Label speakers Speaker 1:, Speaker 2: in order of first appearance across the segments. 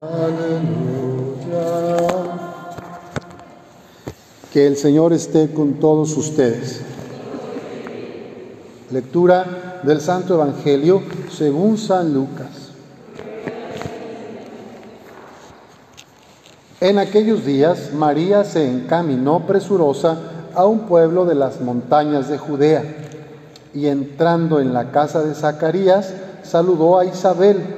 Speaker 1: Aleluya. Que el Señor esté con todos ustedes. Lectura del Santo Evangelio según San Lucas. En aquellos días María se encaminó presurosa a un pueblo de las montañas de Judea y entrando en la casa de Zacarías saludó a Isabel.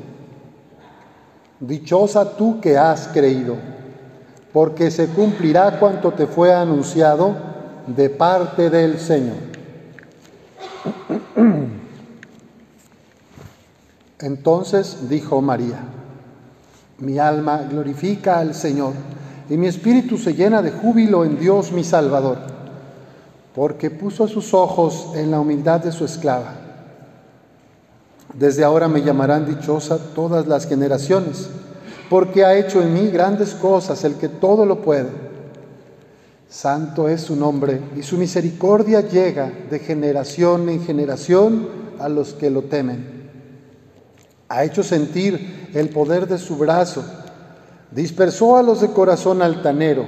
Speaker 1: Dichosa tú que has creído, porque se cumplirá cuanto te fue anunciado de parte del Señor. Entonces dijo María, mi alma glorifica al Señor y mi espíritu se llena de júbilo en Dios mi Salvador, porque puso sus ojos en la humildad de su esclava. Desde ahora me llamarán dichosa todas las generaciones, porque ha hecho en mí grandes cosas el que todo lo puede. Santo es su nombre y su misericordia llega de generación en generación a los que lo temen. Ha hecho sentir el poder de su brazo, dispersó a los de corazón altanero,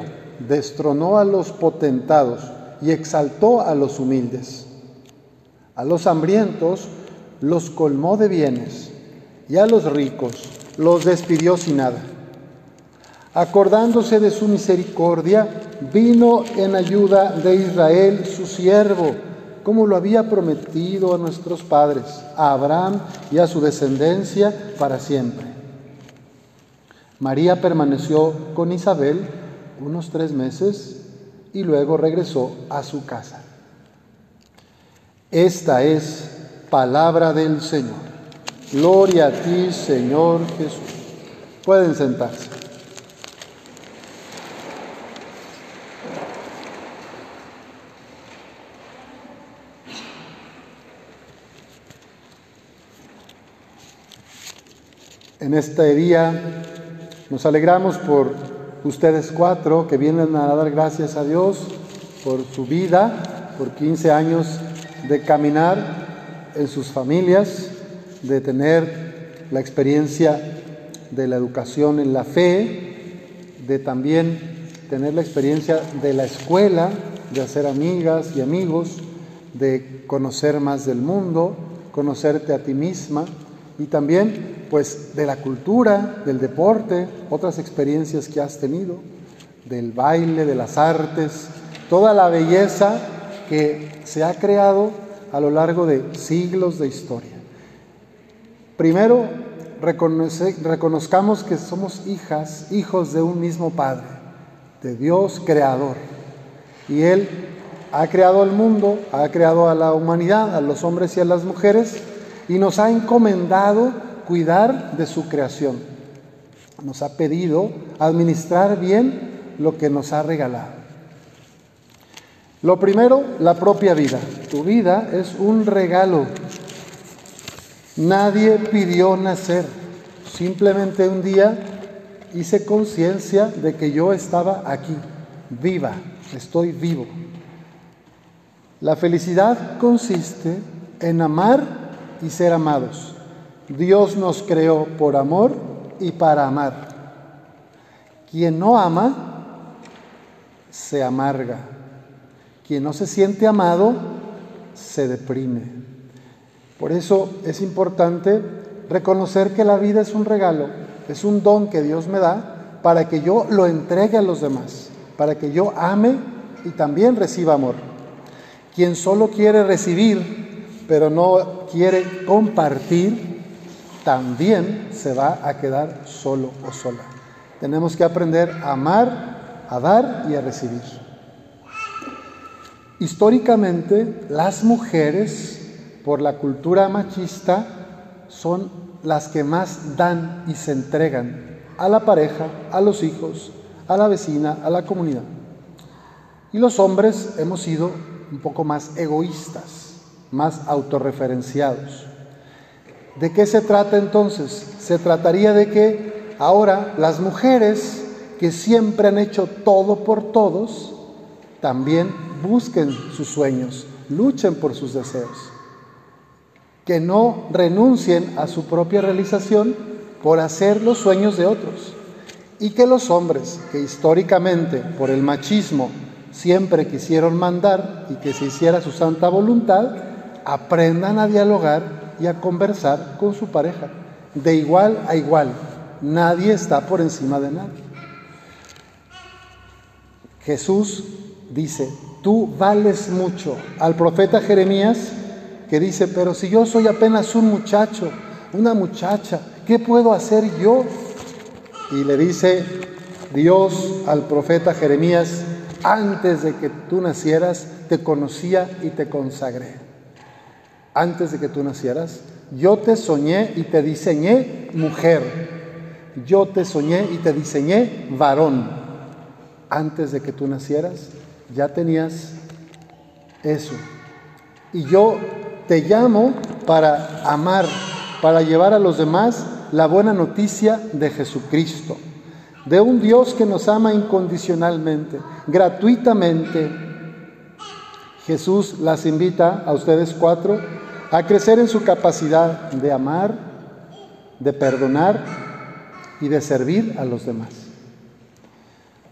Speaker 1: destronó a los potentados y exaltó a los humildes. A los hambrientos los colmó de bienes y a los ricos los despidió sin nada. Acordándose de su misericordia, vino en ayuda de Israel, su siervo, como lo había prometido a nuestros padres, a Abraham y a su descendencia para siempre. María permaneció con Isabel unos tres meses y luego regresó a su casa. Esta es Palabra del Señor. Gloria a ti, Señor Jesús. Pueden sentarse. En este día nos alegramos por ustedes cuatro que vienen a dar gracias a Dios por su vida, por 15 años de caminar en sus familias, de tener la experiencia de la educación en la fe, de también tener la experiencia de la escuela, de hacer amigas y amigos, de conocer más del mundo, conocerte a ti misma y también pues de la cultura, del deporte, otras experiencias que has tenido, del baile, de las artes, toda la belleza que se ha creado a lo largo de siglos de historia. Primero, reconozcamos que somos hijas, hijos de un mismo Padre, de Dios creador. Y Él ha creado el mundo, ha creado a la humanidad, a los hombres y a las mujeres, y nos ha encomendado cuidar de su creación. Nos ha pedido administrar bien lo que nos ha regalado. Lo primero, la propia vida. Tu vida es un regalo. Nadie pidió nacer. Simplemente un día hice conciencia de que yo estaba aquí, viva, estoy vivo. La felicidad consiste en amar y ser amados. Dios nos creó por amor y para amar. Quien no ama, se amarga. Quien no se siente amado se deprime. Por eso es importante reconocer que la vida es un regalo, es un don que Dios me da para que yo lo entregue a los demás, para que yo ame y también reciba amor. Quien solo quiere recibir, pero no quiere compartir, también se va a quedar solo o sola. Tenemos que aprender a amar, a dar y a recibir. Históricamente, las mujeres, por la cultura machista, son las que más dan y se entregan a la pareja, a los hijos, a la vecina, a la comunidad. Y los hombres hemos sido un poco más egoístas, más autorreferenciados. ¿De qué se trata entonces? Se trataría de que ahora las mujeres que siempre han hecho todo por todos, también busquen sus sueños, luchen por sus deseos. Que no renuncien a su propia realización por hacer los sueños de otros. Y que los hombres que históricamente por el machismo siempre quisieron mandar y que se hiciera su santa voluntad, aprendan a dialogar y a conversar con su pareja, de igual a igual. Nadie está por encima de nadie. Jesús dice, tú vales mucho. Al profeta Jeremías que dice, pero si yo soy apenas un muchacho, una muchacha, ¿qué puedo hacer yo? Y le dice Dios al profeta Jeremías, antes de que tú nacieras, te conocía y te consagré. Antes de que tú nacieras, yo te soñé y te diseñé mujer. Yo te soñé y te diseñé varón. Antes de que tú nacieras, ya tenías eso. Y yo te llamo para amar, para llevar a los demás la buena noticia de Jesucristo de un Dios que nos ama incondicionalmente, gratuitamente. Jesús las invita a ustedes cuatro a crecer en su capacidad de amar, de perdonar y de servir a los demás.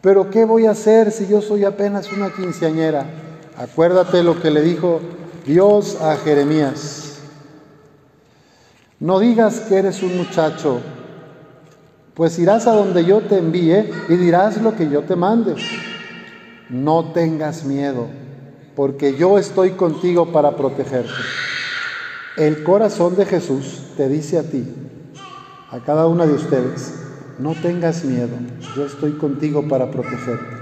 Speaker 1: Pero ¿qué voy a hacer si yo soy apenas una quinceañera? Acuérdate lo que le dijo Dios a Jeremías. No digas que eres un muchacho pues irás a donde yo te envíe y dirás lo que yo te mande. No tengas miedo, porque yo estoy contigo para protegerte. El corazón de Jesús te dice a ti, a cada una de ustedes, no tengas miedo, yo estoy contigo para protegerte.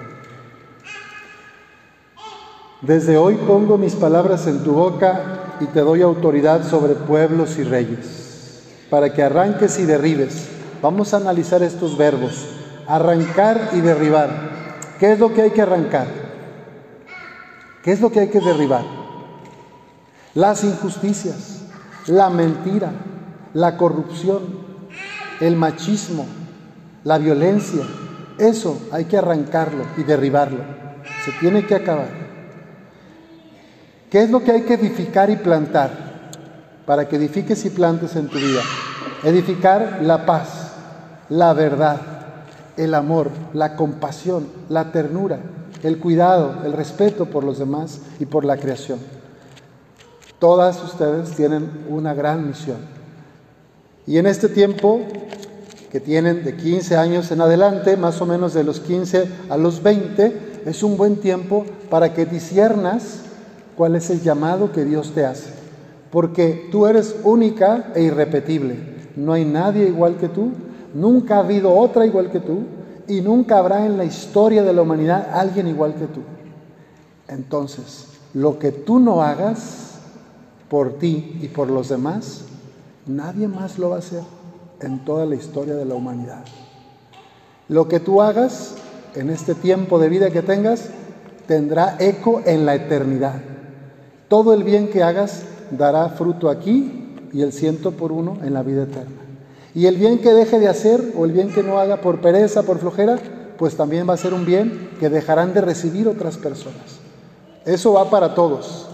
Speaker 1: Desde hoy pongo mis palabras en tu boca y te doy autoridad sobre pueblos y reyes, para que arranques y derribes Vamos a analizar estos verbos. Arrancar y derribar. ¿Qué es lo que hay que arrancar? ¿Qué es lo que hay que derribar? Las injusticias, la mentira, la corrupción, el machismo, la violencia. Eso hay que arrancarlo y derribarlo. Se tiene que acabar. ¿Qué es lo que hay que edificar y plantar? Para que edifiques y plantes en tu vida. Edificar la paz, la verdad, el amor, la compasión, la ternura, el cuidado, el respeto por los demás y por la creación. Todas ustedes tienen una gran misión. Y en este tiempo que tienen de 15 años en adelante, más o menos de los 15 a los 20, es un buen tiempo para que disiernas cuál es el llamado que Dios te hace. Porque tú eres única e irrepetible. No hay nadie igual que tú Nunca ha habido otra igual que tú y nunca habrá en la historia de la humanidad alguien igual que tú. Entonces, lo que tú no hagas por ti y por los demás, nadie más lo va a hacer en toda la historia de la humanidad. Lo que tú hagas en este tiempo de vida que tengas tendrá eco en la eternidad. Todo el bien que hagas dará fruto aquí y el ciento por uno en la vida eterna. Y el bien que deje de hacer o el bien que no haga por pereza, por flojera, pues también va a ser un bien que dejarán de recibir otras personas. Eso va para todos,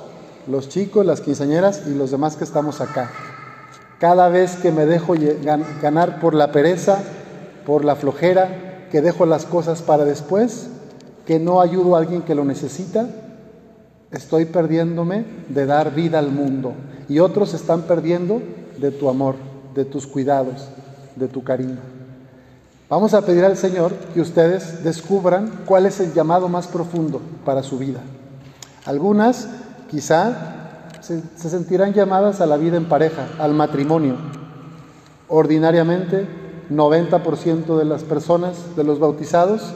Speaker 1: los chicos, las quinceañeras y los demás que estamos acá. Cada vez que me dejo ganar por la pereza, por la flojera, que dejo las cosas para después, que no ayudo a alguien que lo necesita, estoy perdiéndome de dar vida al mundo y otros están perdiendo de tu amor de tus cuidados, de tu cariño. Vamos a pedir al Señor que ustedes descubran cuál es el llamado más profundo para su vida. Algunas quizá se, sentirán llamadas a la vida en pareja, al matrimonio. Ordinariamente, 90% de las personas, de los bautizados,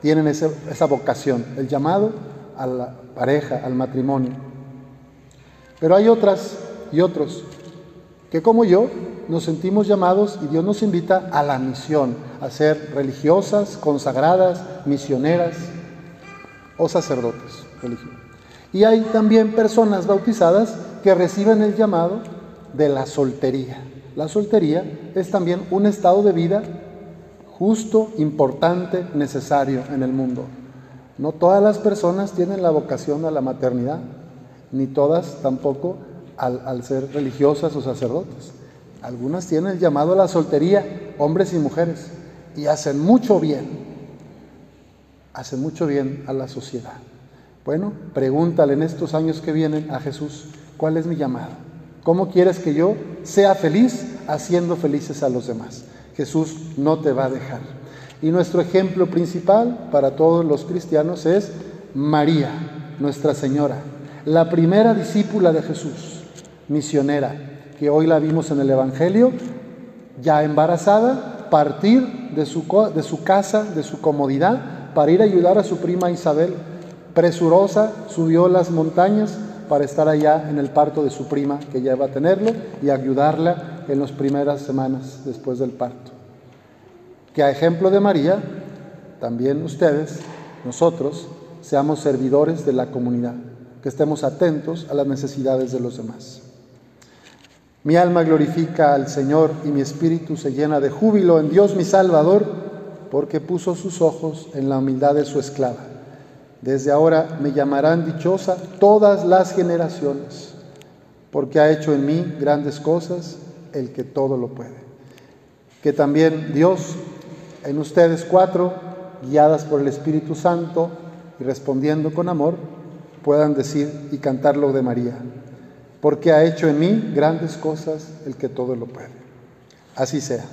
Speaker 1: tienen esa vocación, el llamado a la pareja, al matrimonio. Pero hay otras y otros que como yo nos sentimos llamados y Dios nos invita a la misión, a ser religiosas, consagradas, misioneras o sacerdotes religiosos. Y hay también personas bautizadas que reciben el llamado de la soltería. La soltería es también un estado de vida justo, importante, necesario en el mundo. No todas las personas tienen la vocación a la maternidad, ni todas tampoco al, ser religiosas o sacerdotes. Algunas tienen el llamado a la soltería, hombres y mujeres, y hacen mucho bien, hacen mucho bien a la sociedad. Bueno, pregúntale en estos años que vienen a Jesús, ¿cuál es mi llamado? ¿Cómo quieres que yo sea feliz haciendo felices a los demás? Jesús no te va a dejar. Y nuestro ejemplo principal para todos los cristianos es María, Nuestra Señora, la primera discípula de Jesús, misionera, que hoy la vimos en el Evangelio, ya embarazada, partir de su, de su casa, de su comodidad, para ir a ayudar a su prima Isabel. Presurosa, subió las montañas para estar allá en el parto de su prima, que ya iba a tenerlo, y ayudarla en las primeras semanas después del parto. Que a ejemplo de María, también ustedes, nosotros, seamos servidores de la comunidad, que estemos atentos a las necesidades de los demás. Mi alma glorifica al Señor y mi espíritu se llena de júbilo en Dios mi Salvador, porque puso sus ojos en la humildad de su esclava. Desde ahora me llamarán dichosa todas las generaciones, porque ha hecho en mí grandes cosas el que todo lo puede. Que también Dios en ustedes cuatro, guiadas por el Espíritu Santo y respondiendo con amor, puedan decir y cantar lo de María porque ha hecho en mí grandes cosas el que todo lo puede. Así sea.